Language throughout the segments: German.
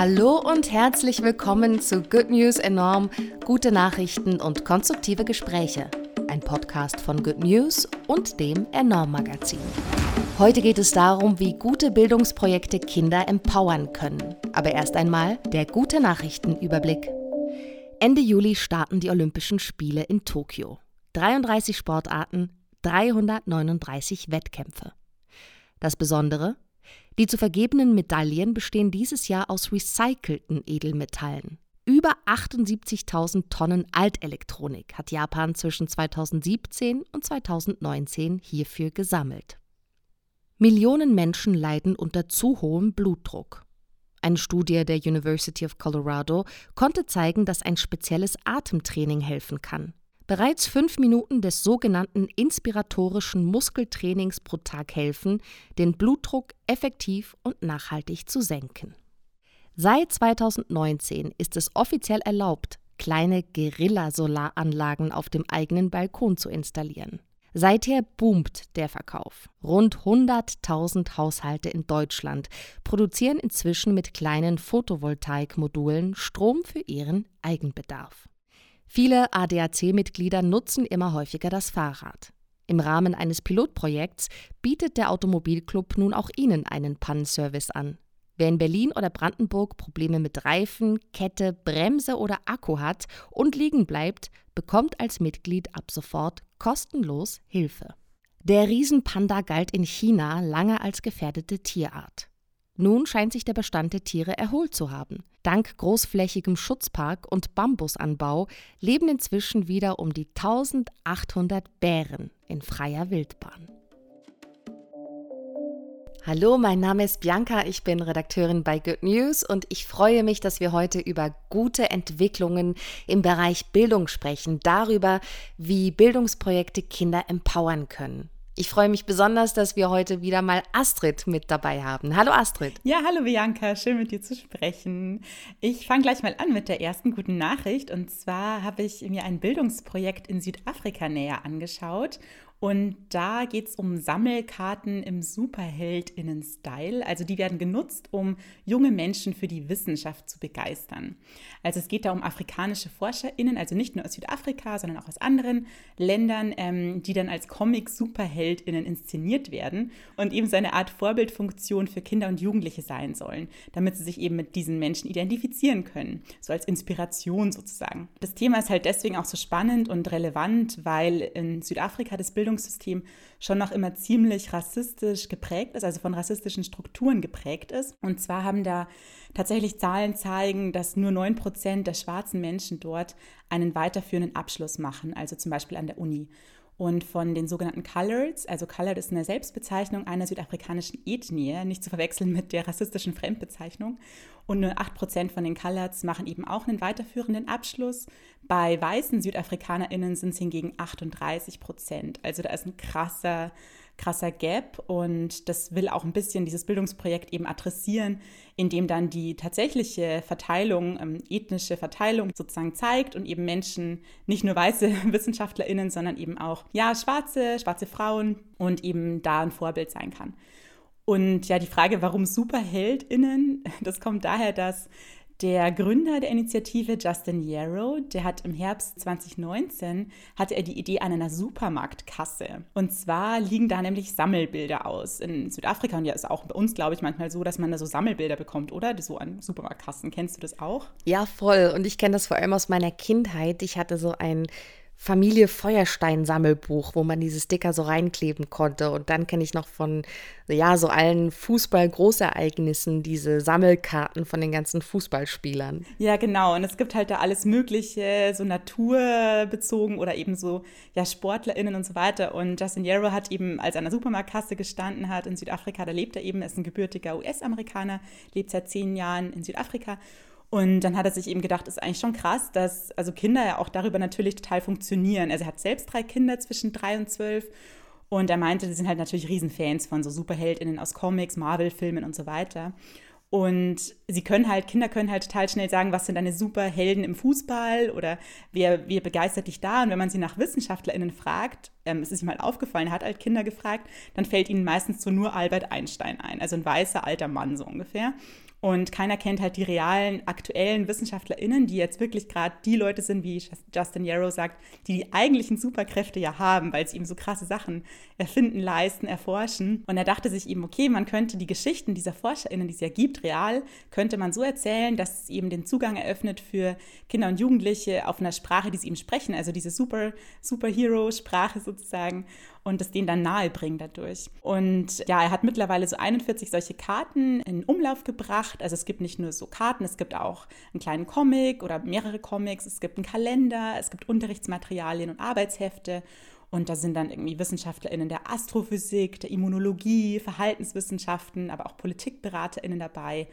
Hallo und herzlich willkommen zu Good News Enorm, gute Nachrichten und konstruktive Gespräche. Ein Podcast von Good News und dem Enorm Magazin. Heute geht es darum, wie gute Bildungsprojekte Kinder empowern können. Aber erst einmal der gute Nachrichtenüberblick. Ende Juli starten die Olympischen Spiele in Tokio. 33 Sportarten, 339 Wettkämpfe. Das Besondere? Die zu vergebenen Medaillen bestehen dieses Jahr aus recycelten Edelmetallen. Über 78.000 Tonnen Altelektronik hat Japan zwischen 2017 und 2019 hierfür gesammelt. Millionen Menschen leiden unter zu hohem Blutdruck. Eine Studie der University of Colorado konnte zeigen, dass ein spezielles Atemtraining helfen kann. Bereits fünf Minuten des sogenannten inspiratorischen Muskeltrainings pro Tag helfen, den Blutdruck effektiv und nachhaltig zu senken. Seit 2019 ist es offiziell erlaubt, kleine Guerilla-Solaranlagen auf dem eigenen Balkon zu installieren. Seither boomt der Verkauf. Rund 100.000 Haushalte in Deutschland produzieren inzwischen mit kleinen Photovoltaikmodulen Strom für ihren Eigenbedarf. Viele ADAC-Mitglieder nutzen immer häufiger das Fahrrad. Im Rahmen eines Pilotprojekts bietet der Automobilclub nun auch Ihnen einen Pannenservice an. Wer in Berlin oder Brandenburg Probleme mit Reifen, Kette, Bremse oder Akku hat und liegen bleibt, bekommt als Mitglied ab sofort kostenlos Hilfe. Der Riesenpanda galt in China lange als gefährdete Tierart. Nun scheint sich der Bestand der Tiere erholt zu haben. Dank großflächigem Schutzpark und Bambusanbau leben inzwischen wieder um die 1800 Bären in freier Wildbahn. Hallo, mein Name ist Bianca, ich bin Redakteurin bei Good News und ich freue mich, dass wir heute über gute Entwicklungen im Bereich Bildung sprechen, darüber, wie Bildungsprojekte Kinder empowern können. Ich freue mich besonders, dass wir heute wieder mal Astrid mit dabei haben. Hallo Astrid. Ja, hallo Bianca, schön mit dir zu sprechen. Ich fange gleich mal an mit der ersten guten Nachricht. Und zwar habe ich mir ein Bildungsprojekt in Südafrika näher angeschaut und da geht es um Sammelkarten im Superheldinnen-Style. Also die werden genutzt, um junge Menschen für die Wissenschaft zu begeistern. Also es geht da um afrikanische ForscherInnen, also nicht nur aus Südafrika, sondern auch aus anderen Ländern, ähm, die dann als Comic-SuperheldInnen inszeniert werden und eben so eine Art Vorbildfunktion für Kinder und Jugendliche sein sollen, damit sie sich eben mit diesen Menschen identifizieren können, so als Inspiration sozusagen. Das Thema ist halt deswegen auch so spannend und relevant, weil in Südafrika das Bildung Bildungssystem schon noch immer ziemlich rassistisch geprägt ist, also von rassistischen Strukturen geprägt ist. Und zwar haben da tatsächlich Zahlen zeigen, dass nur 9 Prozent der schwarzen Menschen dort einen weiterführenden Abschluss machen, also zum Beispiel an der Uni. Und von den sogenannten Coloreds, also Colored ist eine Selbstbezeichnung einer südafrikanischen Ethnie, nicht zu verwechseln mit der rassistischen Fremdbezeichnung. Und nur 8% von den Coloreds machen eben auch einen weiterführenden Abschluss. Bei weißen SüdafrikanerInnen sind es hingegen 38% Also da ist ein krasser krasser Gap und das will auch ein bisschen dieses Bildungsprojekt eben adressieren, indem dann die tatsächliche Verteilung, ähm, ethnische Verteilung sozusagen zeigt und eben Menschen, nicht nur weiße WissenschaftlerInnen, sondern eben auch ja, schwarze, schwarze Frauen und eben da ein Vorbild sein kann. Und ja, die Frage, warum SuperheldInnen, das kommt daher, dass der Gründer der Initiative, Justin Yarrow, der hat im Herbst 2019 hatte er die Idee an einer Supermarktkasse. Und zwar liegen da nämlich Sammelbilder aus. In Südafrika und ja ist auch bei uns, glaube ich, manchmal so, dass man da so Sammelbilder bekommt, oder? So an Supermarktkassen. Kennst du das auch? Ja, voll. Und ich kenne das vor allem aus meiner Kindheit. Ich hatte so ein Familie Feuerstein Sammelbuch, wo man diese Sticker so reinkleben konnte. Und dann kenne ich noch von, ja, so allen Fußball-Großereignissen diese Sammelkarten von den ganzen Fußballspielern. Ja, genau. Und es gibt halt da alles Mögliche, so naturbezogen oder eben so, ja, SportlerInnen und so weiter. Und Justin Yarrow hat eben, als er an der Supermarktkasse gestanden hat in Südafrika, da lebt er eben, ist ein gebürtiger US-Amerikaner, lebt seit zehn Jahren in Südafrika und dann hat er sich eben gedacht, ist eigentlich schon krass, dass also Kinder ja auch darüber natürlich total funktionieren. Also er hat selbst drei Kinder zwischen drei und zwölf. Und er meinte, sie sind halt natürlich Riesenfans von so Superheldinnen aus Comics, Marvel-Filmen und so weiter. Und sie können halt, Kinder können halt total schnell sagen, was sind deine Superhelden im Fußball oder wer, wer begeistert dich da? Und wenn man sie nach WissenschaftlerInnen fragt, ähm, es ist ihm halt aufgefallen, hat halt Kinder gefragt, dann fällt ihnen meistens so nur Albert Einstein ein, also ein weißer alter Mann so ungefähr. Und keiner kennt halt die realen, aktuellen WissenschaftlerInnen, die jetzt wirklich gerade die Leute sind, wie Justin Yarrow sagt, die die eigentlichen Superkräfte ja haben, weil sie eben so krasse Sachen erfinden, leisten, erforschen. Und er dachte sich eben, okay, man könnte die Geschichten dieser ForscherInnen, die es ja gibt, real, könnte man so erzählen, dass es eben den Zugang eröffnet für Kinder und Jugendliche auf einer Sprache, die sie eben sprechen, also diese Super, Superhero-Sprache sozusagen und es denen dann nahe bringen dadurch. Und ja, er hat mittlerweile so 41 solche Karten in Umlauf gebracht. Also es gibt nicht nur so Karten, es gibt auch einen kleinen Comic oder mehrere Comics, es gibt einen Kalender, es gibt Unterrichtsmaterialien und Arbeitshefte. Und da sind dann irgendwie WissenschaftlerInnen der Astrophysik, der Immunologie, Verhaltenswissenschaften, aber auch PolitikberaterInnen dabei.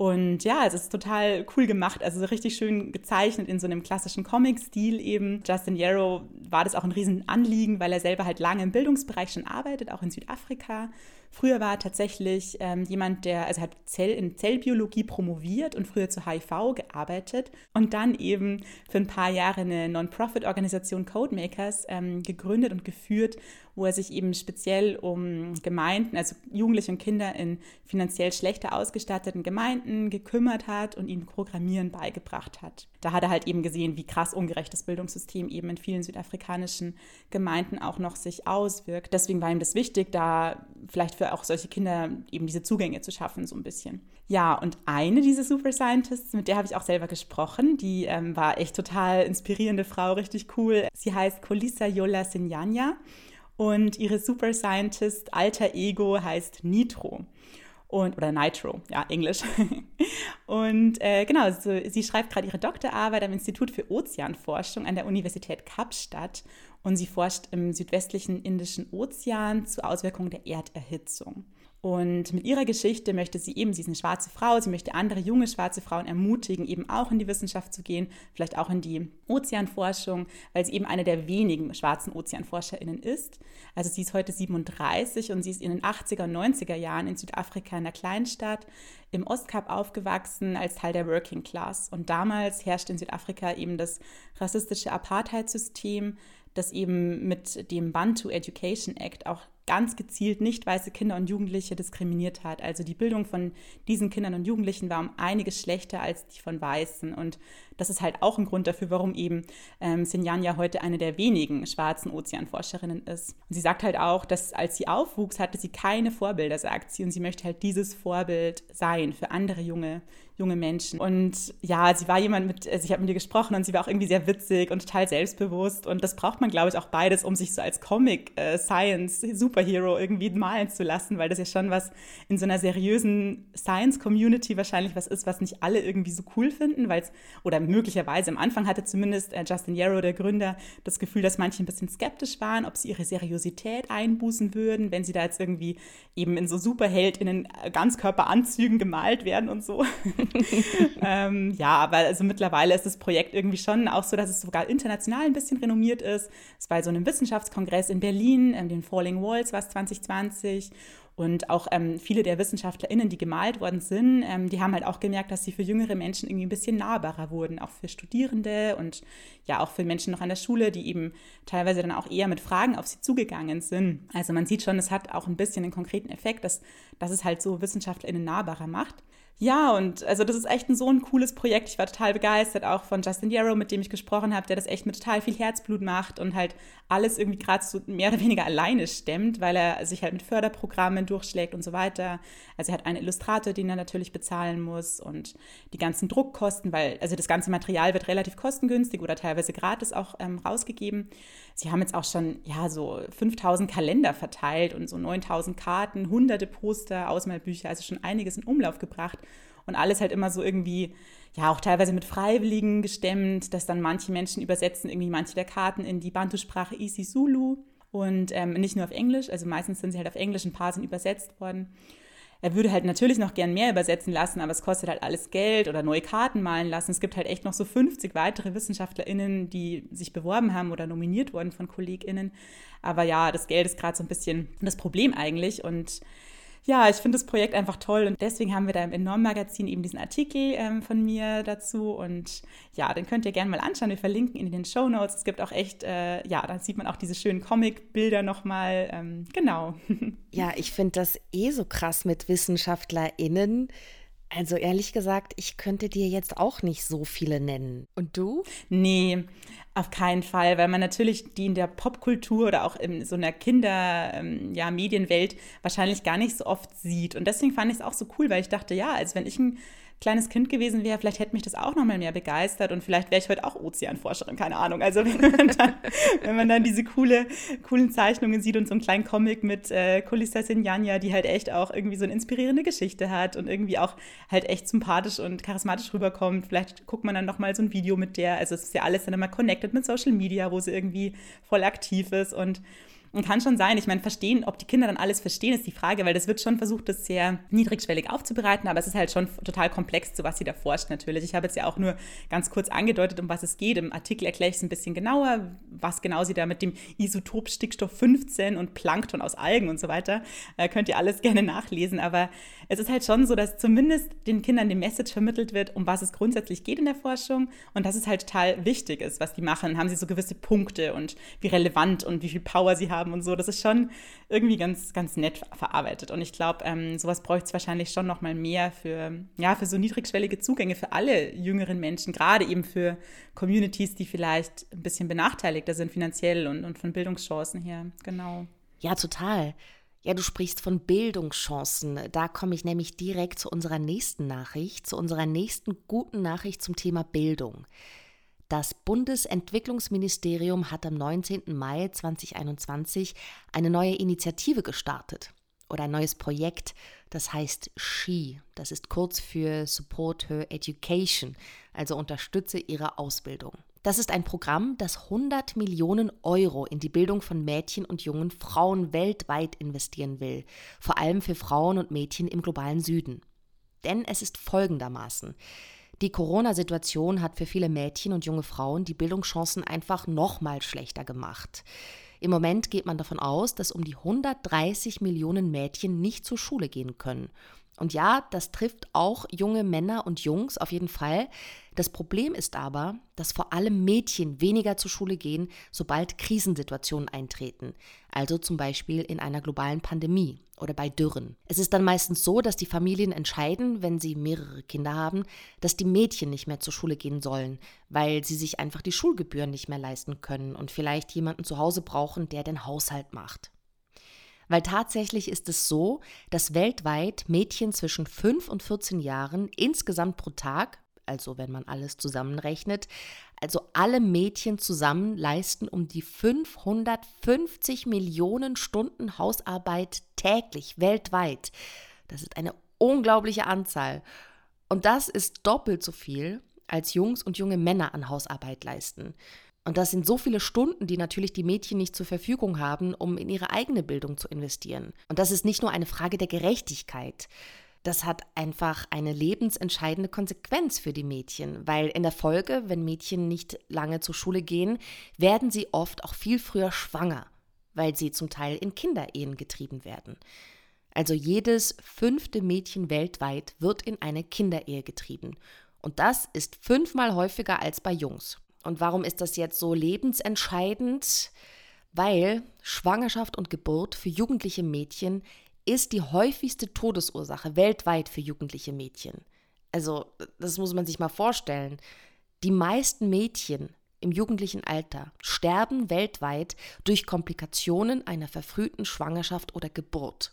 Und ja, es ist total cool gemacht, also so richtig schön gezeichnet in so einem klassischen Comic-Stil eben. Justin Yarrow war das auch ein Riesenanliegen, weil er selber halt lange im Bildungsbereich schon arbeitet, auch in Südafrika. Früher war er tatsächlich ähm, jemand, der, also hat Zell, in Zellbiologie promoviert und früher zu HIV gearbeitet und dann eben für ein paar Jahre eine Non-Profit-Organisation Codemakers ähm, gegründet und geführt, wo er sich eben speziell um Gemeinden, also Jugendliche und Kinder in finanziell schlechter ausgestatteten Gemeinden gekümmert hat und ihnen Programmieren beigebracht hat. Da hat er halt eben gesehen, wie krass ungerecht das Bildungssystem eben in vielen südafrikanischen Gemeinden auch noch sich auswirkt. Deswegen war ihm das wichtig, da vielleicht für auch solche Kinder eben diese Zugänge zu schaffen, so ein bisschen. Ja, und eine dieser Super Scientists, mit der habe ich auch selber gesprochen, die ähm, war echt total inspirierende Frau, richtig cool. Sie heißt Kolisa Yola Sinyanya und ihre Super Scientist alter Ego heißt Nitro. Und, oder Nitro, ja, Englisch. und äh, genau, so, sie schreibt gerade ihre Doktorarbeit am Institut für Ozeanforschung an der Universität Kapstadt und sie forscht im südwestlichen Indischen Ozean zu Auswirkungen der Erderhitzung. Und mit ihrer Geschichte möchte sie eben, sie ist eine schwarze Frau, sie möchte andere junge schwarze Frauen ermutigen, eben auch in die Wissenschaft zu gehen, vielleicht auch in die Ozeanforschung, weil sie eben eine der wenigen schwarzen OzeanforscherInnen ist. Also sie ist heute 37 und sie ist in den 80er und 90er Jahren in Südafrika in einer Kleinstadt im Ostkap aufgewachsen als Teil der Working Class. Und damals herrschte in Südafrika eben das rassistische Apartheidssystem, das eben mit dem Bantu Education Act auch ganz gezielt nicht weiße Kinder und Jugendliche diskriminiert hat. Also die Bildung von diesen Kindern und Jugendlichen war um einiges schlechter als die von Weißen. Und das ist halt auch ein Grund dafür, warum eben ähm, Sinjan ja heute eine der wenigen schwarzen Ozeanforscherinnen ist. Und sie sagt halt auch, dass als sie aufwuchs, hatte sie keine Vorbilder, sagt sie. Und sie möchte halt dieses Vorbild sein für andere junge, junge Menschen. Und ja, sie war jemand mit, also ich habe mit ihr gesprochen und sie war auch irgendwie sehr witzig und total selbstbewusst. Und das braucht man, glaube ich, auch beides, um sich so als Comic-Science-Superhero äh, irgendwie malen zu lassen, weil das ja schon was in so einer seriösen Science-Community wahrscheinlich was ist, was nicht alle irgendwie so cool finden, weil es, oder möglicherweise am Anfang hatte zumindest äh, Justin Yarrow, der Gründer, das Gefühl, dass manche ein bisschen skeptisch waren, ob sie ihre Seriosität einbußen würden, wenn sie da jetzt irgendwie eben in so Superheldinnen äh, Ganzkörperanzügen gemalt werden und so. ähm, ja, aber also mittlerweile ist das Projekt irgendwie schon auch so, dass es sogar international ein bisschen renommiert ist. Es war so einem Wissenschaftskongress in Berlin, ähm, den Falling Walls war es 2020 und auch ähm, viele der WissenschaftlerInnen, die gemalt worden sind, ähm, die haben halt auch gemerkt, dass sie für jüngere Menschen irgendwie ein bisschen nahbarer wurden, auch für Studierende und ja auch für Menschen noch an der Schule, die eben teilweise dann auch eher mit Fragen auf sie zugegangen sind. Also man sieht schon, es hat auch ein bisschen einen konkreten Effekt, dass, dass es halt so WissenschaftlerInnen nahbarer macht. Ja, und also das ist echt ein, so ein cooles Projekt. Ich war total begeistert, auch von Justin Yarrow, mit dem ich gesprochen habe, der das echt mit total viel Herzblut macht und halt alles irgendwie gerade so mehr oder weniger alleine stemmt, weil er sich halt mit Förderprogrammen durchschlägt und so weiter. Also er hat einen Illustrator, den er natürlich bezahlen muss und die ganzen Druckkosten, weil also das ganze Material wird relativ kostengünstig oder teilweise gratis auch ähm, rausgegeben. Sie haben jetzt auch schon ja so 5000 Kalender verteilt und so 9000 Karten, hunderte Poster, Ausmalbücher, also schon einiges in Umlauf gebracht und alles halt immer so irgendwie, ja, auch teilweise mit Freiwilligen gestemmt, dass dann manche Menschen übersetzen irgendwie manche der Karten in die Bantu-Sprache Isizulu und ähm, nicht nur auf Englisch, also meistens sind sie halt auf Englisch, ein paar sind übersetzt worden. Er würde halt natürlich noch gern mehr übersetzen lassen, aber es kostet halt alles Geld oder neue Karten malen lassen. Es gibt halt echt noch so 50 weitere WissenschaftlerInnen, die sich beworben haben oder nominiert wurden von KollegInnen. Aber ja, das Geld ist gerade so ein bisschen das Problem eigentlich und ja, ich finde das Projekt einfach toll und deswegen haben wir da im Enorm-Magazin eben diesen Artikel ähm, von mir dazu und ja, den könnt ihr gerne mal anschauen. Wir verlinken ihn in den Show Notes. Es gibt auch echt, äh, ja, da sieht man auch diese schönen Comic-Bilder nochmal. Ähm, genau. Ja, ich finde das eh so krass mit WissenschaftlerInnen. Also ehrlich gesagt, ich könnte dir jetzt auch nicht so viele nennen. Und du? Nee, auf keinen Fall, weil man natürlich die in der Popkultur oder auch in so einer Kinder-Medienwelt ähm, ja, wahrscheinlich gar nicht so oft sieht. Und deswegen fand ich es auch so cool, weil ich dachte, ja, als wenn ich ein kleines Kind gewesen wäre, vielleicht hätte mich das auch noch mal mehr begeistert und vielleicht wäre ich heute auch Ozeanforscherin, keine Ahnung. Also wenn man dann, wenn man dann diese coole, coolen Zeichnungen sieht und so einen kleinen Comic mit äh, Kulissa Sinjanja, die halt echt auch irgendwie so eine inspirierende Geschichte hat und irgendwie auch halt echt sympathisch und charismatisch rüberkommt. Vielleicht guckt man dann noch mal so ein Video mit der, also es ist ja alles dann immer connected mit Social Media, wo sie irgendwie voll aktiv ist und und kann schon sein, ich meine, verstehen, ob die Kinder dann alles verstehen, ist die Frage, weil das wird schon versucht, das sehr niedrigschwellig aufzubereiten, aber es ist halt schon total komplex, zu was sie da forscht natürlich. Ich habe jetzt ja auch nur ganz kurz angedeutet, um was es geht. Im Artikel erkläre ich es ein bisschen genauer, was genau sie da mit dem Isotop Stickstoff 15 und Plankton aus Algen und so weiter, äh, könnt ihr alles gerne nachlesen. Aber es ist halt schon so, dass zumindest den Kindern die Message vermittelt wird, um was es grundsätzlich geht in der Forschung und dass es halt total wichtig ist, was die machen. Haben sie so gewisse Punkte und wie relevant und wie viel Power sie haben haben und so. Das ist schon irgendwie ganz, ganz nett verarbeitet. Und ich glaube, ähm, sowas bräuchte es wahrscheinlich schon noch mal mehr für, ja, für so niedrigschwellige Zugänge für alle jüngeren Menschen, gerade eben für Communities, die vielleicht ein bisschen benachteiligter sind finanziell und, und von Bildungschancen her. Genau. Ja, total. Ja, du sprichst von Bildungschancen. Da komme ich nämlich direkt zu unserer nächsten Nachricht, zu unserer nächsten guten Nachricht zum Thema Bildung. Das Bundesentwicklungsministerium hat am 19. Mai 2021 eine neue Initiative gestartet oder ein neues Projekt, das heißt SHE. Das ist kurz für Support Her Education, also unterstütze ihre Ausbildung. Das ist ein Programm, das 100 Millionen Euro in die Bildung von Mädchen und jungen Frauen weltweit investieren will, vor allem für Frauen und Mädchen im globalen Süden. Denn es ist folgendermaßen. Die Corona-Situation hat für viele Mädchen und junge Frauen die Bildungschancen einfach nochmal schlechter gemacht. Im Moment geht man davon aus, dass um die 130 Millionen Mädchen nicht zur Schule gehen können. Und ja, das trifft auch junge Männer und Jungs auf jeden Fall. Das Problem ist aber, dass vor allem Mädchen weniger zur Schule gehen, sobald Krisensituationen eintreten, also zum Beispiel in einer globalen Pandemie oder bei Dürren. Es ist dann meistens so, dass die Familien entscheiden, wenn sie mehrere Kinder haben, dass die Mädchen nicht mehr zur Schule gehen sollen, weil sie sich einfach die Schulgebühren nicht mehr leisten können und vielleicht jemanden zu Hause brauchen, der den Haushalt macht. Weil tatsächlich ist es so, dass weltweit Mädchen zwischen 5 und 14 Jahren insgesamt pro Tag, also wenn man alles zusammenrechnet, also alle Mädchen zusammen leisten um die 550 Millionen Stunden Hausarbeit täglich weltweit. Das ist eine unglaubliche Anzahl. Und das ist doppelt so viel, als Jungs und junge Männer an Hausarbeit leisten. Und das sind so viele Stunden, die natürlich die Mädchen nicht zur Verfügung haben, um in ihre eigene Bildung zu investieren. Und das ist nicht nur eine Frage der Gerechtigkeit. Das hat einfach eine lebensentscheidende Konsequenz für die Mädchen, weil in der Folge, wenn Mädchen nicht lange zur Schule gehen, werden sie oft auch viel früher schwanger, weil sie zum Teil in Kinderehen getrieben werden. Also jedes fünfte Mädchen weltweit wird in eine Kinderehe getrieben. Und das ist fünfmal häufiger als bei Jungs. Und warum ist das jetzt so lebensentscheidend? Weil Schwangerschaft und Geburt für jugendliche Mädchen ist die häufigste Todesursache weltweit für jugendliche Mädchen. Also, das muss man sich mal vorstellen. Die meisten Mädchen im jugendlichen Alter sterben weltweit durch Komplikationen einer verfrühten Schwangerschaft oder Geburt.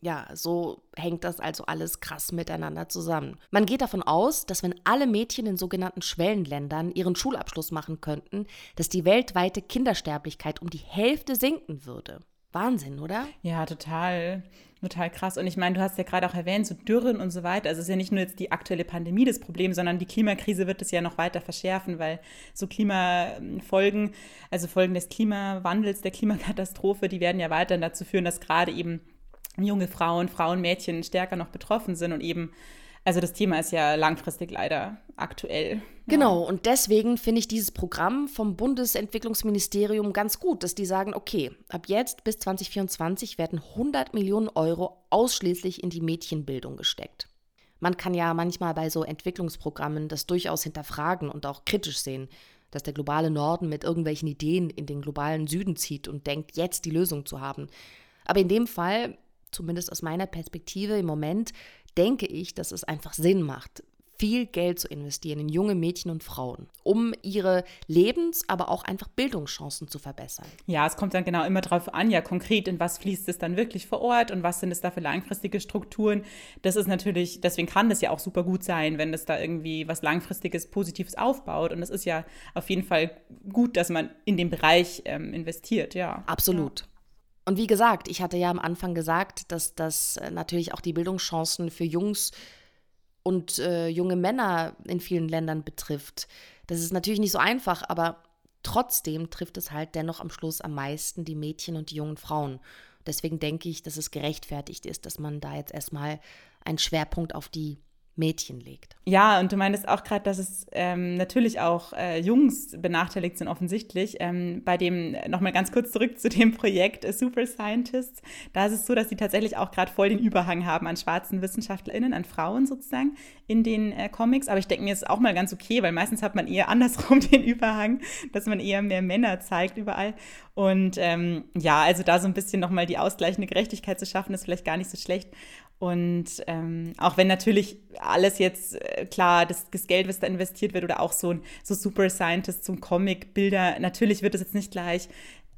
Ja, so hängt das also alles krass miteinander zusammen. Man geht davon aus, dass wenn alle Mädchen in sogenannten Schwellenländern ihren Schulabschluss machen könnten, dass die weltweite Kindersterblichkeit um die Hälfte sinken würde. Wahnsinn, oder? Ja, total. Total krass. Und ich meine, du hast ja gerade auch erwähnt, so Dürren und so weiter. Also es ist ja nicht nur jetzt die aktuelle Pandemie das Problem, sondern die Klimakrise wird es ja noch weiter verschärfen, weil so Klimafolgen, also Folgen des Klimawandels, der Klimakatastrophe, die werden ja weiterhin dazu führen, dass gerade eben junge Frauen, Frauen, Mädchen stärker noch betroffen sind und eben Also das Thema ist ja langfristig leider aktuell. Genau, und deswegen finde ich dieses Programm vom Bundesentwicklungsministerium ganz gut, dass die sagen, okay, ab jetzt bis 2024 werden 100 Millionen Euro ausschließlich in die Mädchenbildung gesteckt. Man kann ja manchmal bei so Entwicklungsprogrammen das durchaus hinterfragen und auch kritisch sehen, dass der globale Norden mit irgendwelchen Ideen in den globalen Süden zieht und denkt, jetzt die Lösung zu haben. Aber in dem Fall, zumindest aus meiner Perspektive im Moment, denke ich, dass es einfach Sinn macht, viel Geld zu investieren in junge Mädchen und Frauen, um ihre Lebens-, aber auch einfach Bildungschancen zu verbessern. Ja, es kommt dann genau immer darauf an, ja konkret, in was fließt es dann wirklich vor Ort und was sind es da für langfristige Strukturen. Das ist natürlich, deswegen kann das ja auch super gut sein, wenn es da irgendwie was langfristiges, Positives aufbaut. Und es ist ja auf jeden Fall gut, dass man in den Bereich ähm, investiert, ja. Absolut. Ja. Und wie gesagt, ich hatte ja am Anfang gesagt, dass das äh, natürlich auch die Bildungschancen für Jungs und äh, junge Männer in vielen Ländern betrifft. Das ist natürlich nicht so einfach, aber trotzdem trifft es halt dennoch am Schluss am meisten die Mädchen und die jungen Frauen. Deswegen denke ich, dass es gerechtfertigt ist, dass man da jetzt erstmal einen Schwerpunkt auf die Mädchen legt. Ja, und du meinst auch gerade, dass es ähm, natürlich auch äh, Jungs benachteiligt sind, offensichtlich. Ähm, bei dem, nochmal ganz kurz zurück zu dem Projekt äh, Super Scientists, da ist es so, dass sie tatsächlich auch gerade voll den Überhang haben an schwarzen WissenschaftlerInnen, an Frauen sozusagen in den äh, Comics. Aber ich denke mir, ist auch mal ganz okay, weil meistens hat man eher andersrum den Überhang, dass man eher mehr Männer zeigt überall. Und ähm, ja, also da so ein bisschen nochmal die ausgleichende Gerechtigkeit zu schaffen, ist vielleicht gar nicht so schlecht. Und ähm, auch wenn natürlich alles jetzt äh, klar, das, das, Geld, was da investiert wird, oder auch so ein so Super Scientist, so ein Comic, Bilder, natürlich wird es jetzt nicht gleich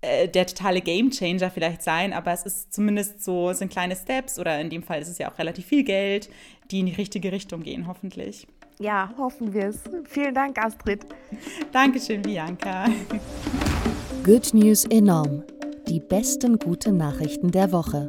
äh, der totale Game Changer vielleicht sein, aber es ist zumindest so, sind kleine Steps oder in dem Fall ist es ja auch relativ viel Geld, die in die richtige Richtung gehen, hoffentlich. Ja, hoffen wir es. Vielen Dank, Astrid. Dankeschön, Bianca. Good News enorm. Die besten guten Nachrichten der Woche